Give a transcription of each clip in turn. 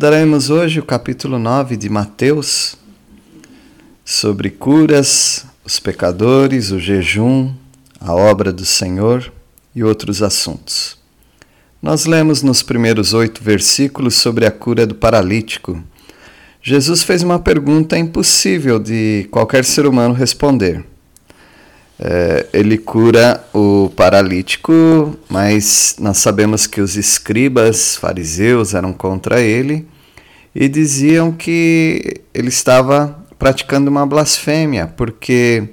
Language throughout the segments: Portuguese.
Estudaremos hoje o capítulo 9 de Mateus sobre curas, os pecadores, o jejum, a obra do Senhor e outros assuntos. Nós lemos nos primeiros oito versículos sobre a cura do paralítico. Jesus fez uma pergunta impossível de qualquer ser humano responder. É, ele cura o paralítico, mas nós sabemos que os escribas, fariseus, eram contra ele e diziam que ele estava praticando uma blasfêmia, porque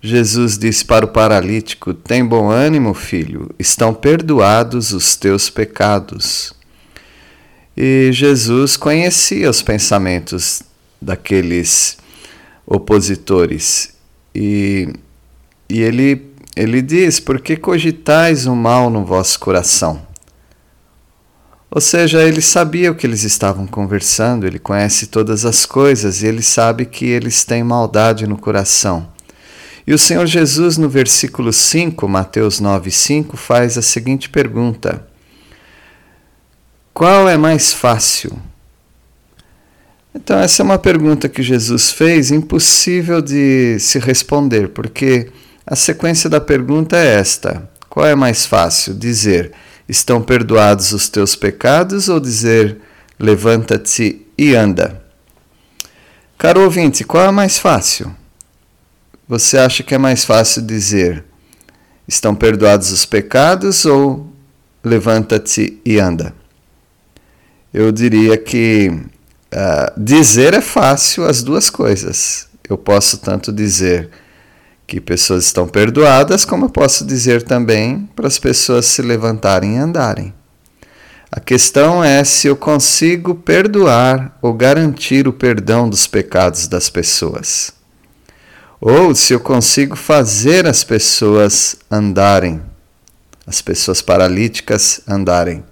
Jesus disse para o paralítico: Tem bom ânimo, filho, estão perdoados os teus pecados. E Jesus conhecia os pensamentos daqueles opositores e e ele, ele diz: Por que cogitais o mal no vosso coração? Ou seja, ele sabia o que eles estavam conversando, ele conhece todas as coisas e ele sabe que eles têm maldade no coração. E o Senhor Jesus, no versículo 5, Mateus 9, 5, faz a seguinte pergunta: Qual é mais fácil? Então, essa é uma pergunta que Jesus fez, impossível de se responder, porque a sequência da pergunta é esta: qual é mais fácil dizer estão perdoados os teus pecados ou dizer levanta-te e anda? Caro ouvinte, qual é mais fácil? Você acha que é mais fácil dizer estão perdoados os pecados ou levanta-te e anda? Eu diria que uh, dizer é fácil as duas coisas. Eu posso tanto dizer que pessoas estão perdoadas, como eu posso dizer também para as pessoas se levantarem e andarem. A questão é se eu consigo perdoar ou garantir o perdão dos pecados das pessoas. Ou se eu consigo fazer as pessoas andarem, as pessoas paralíticas andarem.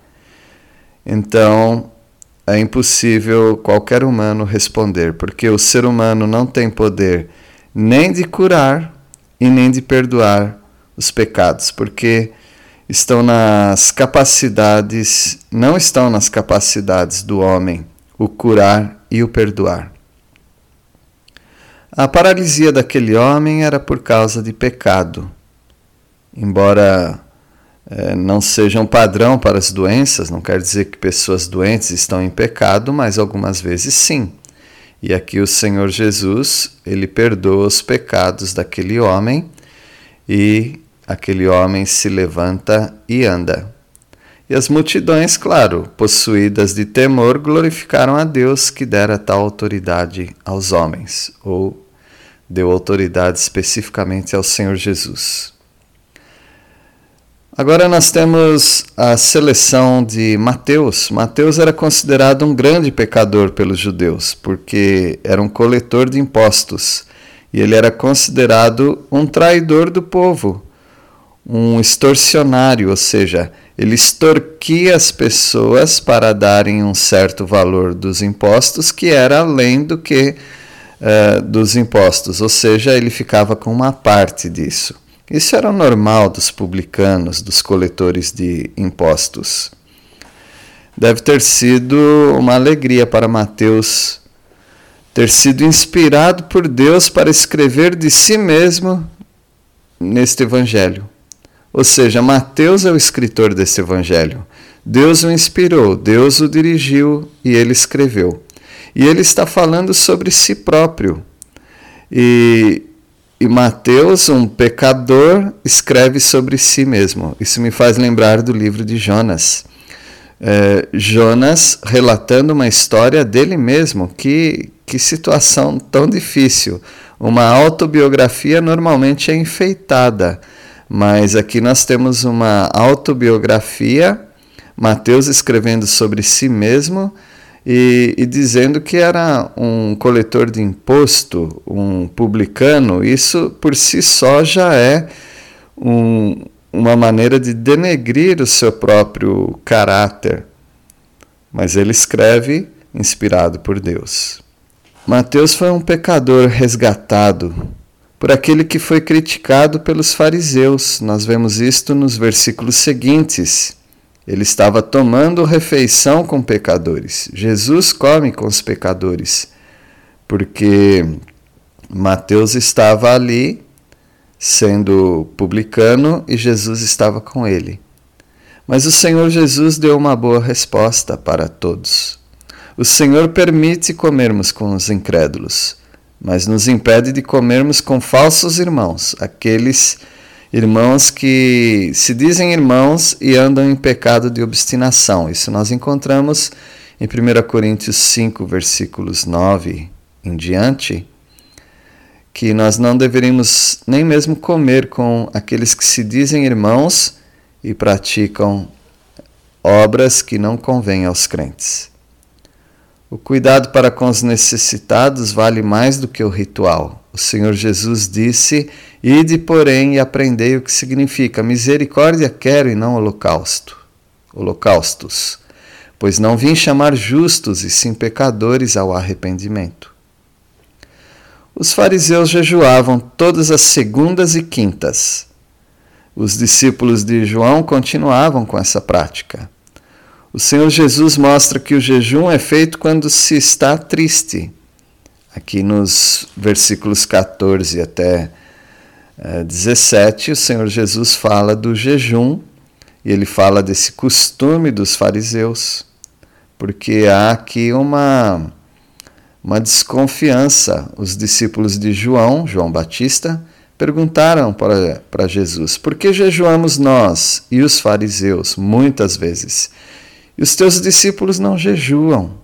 Então, é impossível qualquer humano responder, porque o ser humano não tem poder nem de curar e nem de perdoar os pecados, porque estão nas capacidades, não estão nas capacidades do homem o curar e o perdoar. A paralisia daquele homem era por causa de pecado. Embora é, não seja um padrão para as doenças, não quer dizer que pessoas doentes estão em pecado, mas algumas vezes sim. E aqui o Senhor Jesus, ele perdoa os pecados daquele homem e aquele homem se levanta e anda. E as multidões, claro, possuídas de temor, glorificaram a Deus que dera tal autoridade aos homens, ou deu autoridade especificamente ao Senhor Jesus. Agora nós temos a seleção de Mateus. Mateus era considerado um grande pecador pelos judeus, porque era um coletor de impostos e ele era considerado um traidor do povo, um extorsionário, ou seja, ele extorquia as pessoas para darem um certo valor dos impostos que era além do que uh, dos impostos, ou seja, ele ficava com uma parte disso. Isso era normal dos publicanos, dos coletores de impostos. Deve ter sido uma alegria para Mateus ter sido inspirado por Deus para escrever de si mesmo neste evangelho. Ou seja, Mateus é o escritor desse evangelho. Deus o inspirou, Deus o dirigiu e ele escreveu. E ele está falando sobre si próprio. E e Mateus, um pecador, escreve sobre si mesmo. Isso me faz lembrar do livro de Jonas. é, Jonas relatando uma história dele mesmo. Que, que situação tão difícil. Uma autobiografia normalmente é enfeitada, mas aqui nós temos uma autobiografia, Mateus escrevendo sobre si mesmo e, e dizendo que era um coletor de imposto, um publicano. Isso por si só já é um, uma maneira de denegrir o seu próprio caráter. Mas ele escreve inspirado por Deus. Mateus foi um pecador resgatado por aquele que foi criticado pelos fariseus. Nós vemos isto nos versículos seguintes. Ele estava tomando refeição com pecadores. Jesus come com os pecadores, porque Mateus estava ali sendo publicano e Jesus estava com ele. Mas o Senhor Jesus deu uma boa resposta para todos. O Senhor permite comermos com os incrédulos, mas nos impede de comermos com falsos irmãos, aqueles irmãos que se dizem irmãos e andam em pecado de obstinação. Isso nós encontramos em 1 Coríntios 5, versículos 9 em diante que nós não deveríamos nem mesmo comer com aqueles que se dizem irmãos e praticam obras que não convêm aos crentes. O cuidado para com os necessitados vale mais do que o ritual. O Senhor Jesus disse: Ide, porém, e aprendei o que significa misericórdia quero e não holocausto. Holocaustos. Pois não vim chamar justos e sim pecadores ao arrependimento. Os fariseus jejuavam todas as segundas e quintas. Os discípulos de João continuavam com essa prática. O Senhor Jesus mostra que o jejum é feito quando se está triste. Aqui nos versículos 14 até 17, o Senhor Jesus fala do jejum e ele fala desse costume dos fariseus, porque há aqui uma uma desconfiança. Os discípulos de João, João Batista, perguntaram para, para Jesus: Por que jejuamos nós e os fariseus muitas vezes? E os teus discípulos não jejuam.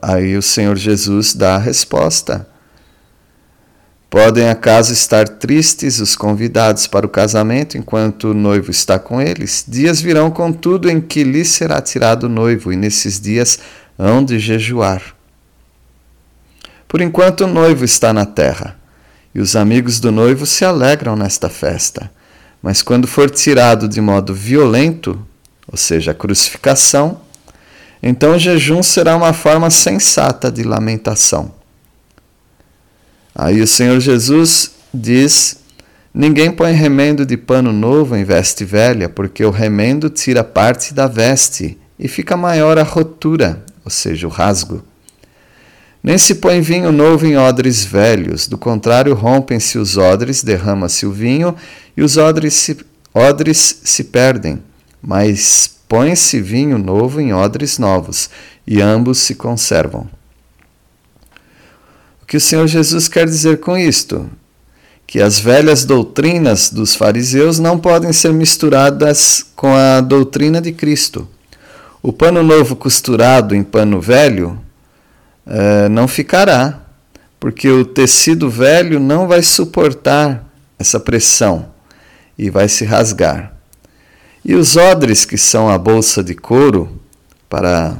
Aí o Senhor Jesus dá a resposta. Podem acaso estar tristes os convidados para o casamento enquanto o noivo está com eles? Dias virão, contudo, em que lhes será tirado o noivo, e nesses dias hão de jejuar. Por enquanto o noivo está na terra, e os amigos do noivo se alegram nesta festa. Mas quando for tirado de modo violento, ou seja, a crucificação, então o jejum será uma forma sensata de lamentação. Aí o Senhor Jesus diz: Ninguém põe remendo de pano novo em veste velha, porque o remendo tira parte da veste e fica maior a rotura, ou seja, o rasgo. Nem se põe vinho novo em odres velhos, do contrário, rompem-se os odres, derrama-se o vinho e os odres se, odres se perdem. Mas põe-se vinho novo em odres novos, e ambos se conservam. O que o Senhor Jesus quer dizer com isto? Que as velhas doutrinas dos fariseus não podem ser misturadas com a doutrina de Cristo. O pano novo costurado em pano velho uh, não ficará, porque o tecido velho não vai suportar essa pressão e vai se rasgar. E os odres, que são a bolsa de couro para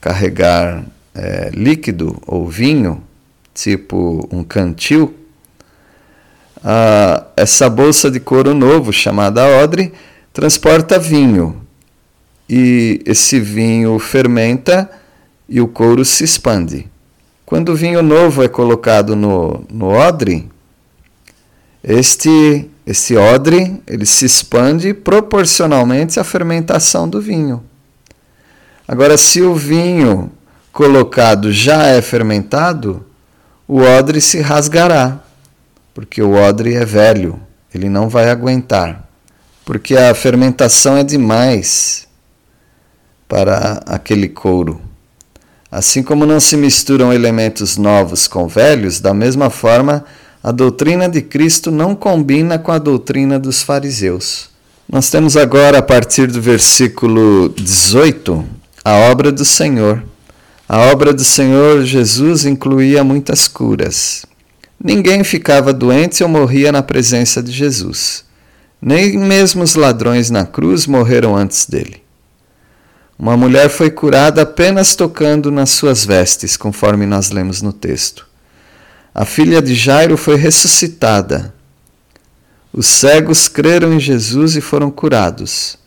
carregar é, líquido ou vinho, tipo um cantil, essa bolsa de couro novo, chamada odre, transporta vinho. E esse vinho fermenta e o couro se expande. Quando o vinho novo é colocado no, no odre, este, este odre ele se expande proporcionalmente à fermentação do vinho. Agora, se o vinho colocado já é fermentado, o odre se rasgará, porque o odre é velho, ele não vai aguentar, porque a fermentação é demais para aquele couro. Assim como não se misturam elementos novos com velhos, da mesma forma, a doutrina de Cristo não combina com a doutrina dos fariseus. Nós temos agora, a partir do versículo 18, a obra do Senhor. A obra do Senhor Jesus incluía muitas curas. Ninguém ficava doente ou morria na presença de Jesus. Nem mesmo os ladrões na cruz morreram antes dele. Uma mulher foi curada apenas tocando nas suas vestes, conforme nós lemos no texto. A filha de Jairo foi ressuscitada os cegos creram em Jesus e foram curados.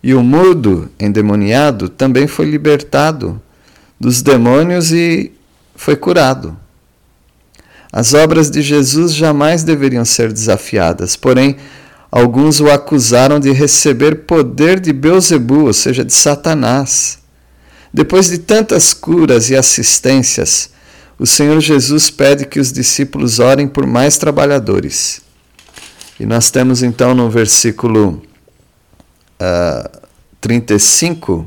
E o mudo, endemoniado, também foi libertado dos demônios e foi curado. As obras de Jesus jamais deveriam ser desafiadas, porém, alguns o acusaram de receber poder de Beuzebu, ou seja, de Satanás. Depois de tantas curas e assistências, o Senhor Jesus pede que os discípulos orem por mais trabalhadores. E nós temos então no versículo uh, 35.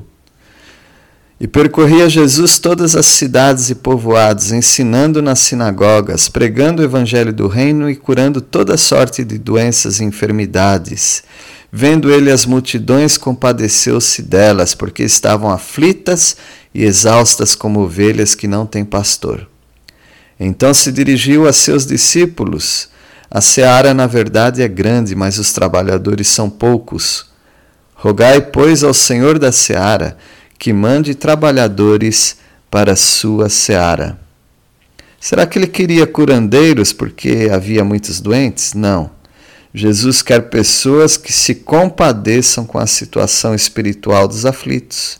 E percorria Jesus todas as cidades e povoados, ensinando nas sinagogas, pregando o evangelho do reino e curando toda sorte de doenças e enfermidades. Vendo ele as multidões, compadeceu-se delas, porque estavam aflitas e exaustas como ovelhas que não têm pastor. Então se dirigiu a seus discípulos a seara, na verdade, é grande, mas os trabalhadores são poucos. Rogai, pois, ao Senhor da seara que mande trabalhadores para a sua seara. Será que ele queria curandeiros porque havia muitos doentes? Não. Jesus quer pessoas que se compadeçam com a situação espiritual dos aflitos.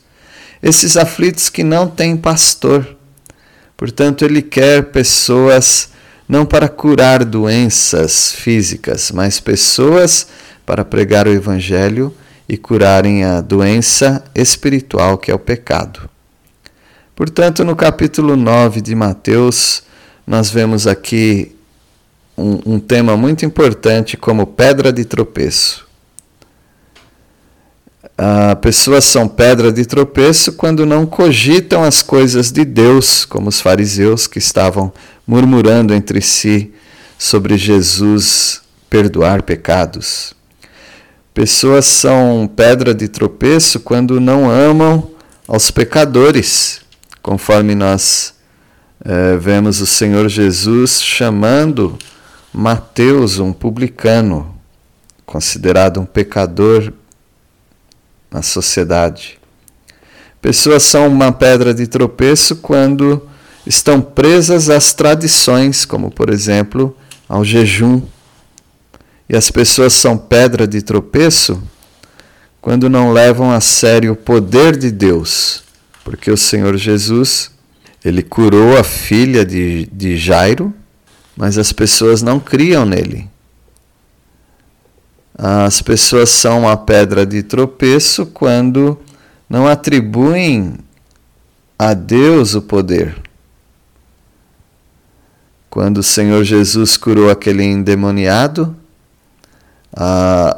Esses aflitos que não têm pastor. Portanto, ele quer pessoas não para curar doenças físicas, mas pessoas para pregar o Evangelho e curarem a doença espiritual que é o pecado. Portanto, no capítulo 9 de Mateus, nós vemos aqui um, um tema muito importante como pedra de tropeço. Uh, pessoas são pedra de tropeço quando não cogitam as coisas de Deus, como os fariseus que estavam murmurando entre si sobre Jesus perdoar pecados. Pessoas são pedra de tropeço quando não amam aos pecadores, conforme nós é, vemos o Senhor Jesus chamando Mateus, um publicano, considerado um pecador na sociedade. Pessoas são uma pedra de tropeço quando estão presas às tradições, como por exemplo ao jejum. E as pessoas são pedra de tropeço quando não levam a sério o poder de Deus, porque o Senhor Jesus, ele curou a filha de, de Jairo, mas as pessoas não criam nele. As pessoas são uma pedra de tropeço quando não atribuem a Deus o poder. Quando o Senhor Jesus curou aquele endemoniado,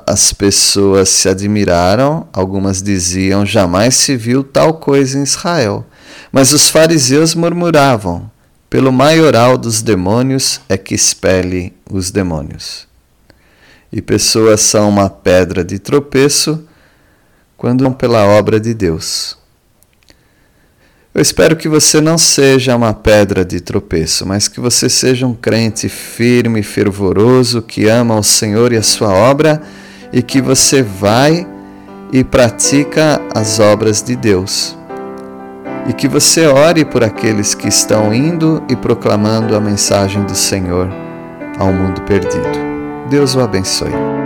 as pessoas se admiraram, algumas diziam: jamais se viu tal coisa em Israel. Mas os fariseus murmuravam: pelo maioral dos demônios é que expele os demônios. E pessoas são uma pedra de tropeço quando não pela obra de Deus. Eu espero que você não seja uma pedra de tropeço, mas que você seja um crente firme fervoroso que ama o Senhor e a sua obra e que você vai e pratica as obras de Deus. E que você ore por aqueles que estão indo e proclamando a mensagem do Senhor ao mundo perdido. Deus o abençoe.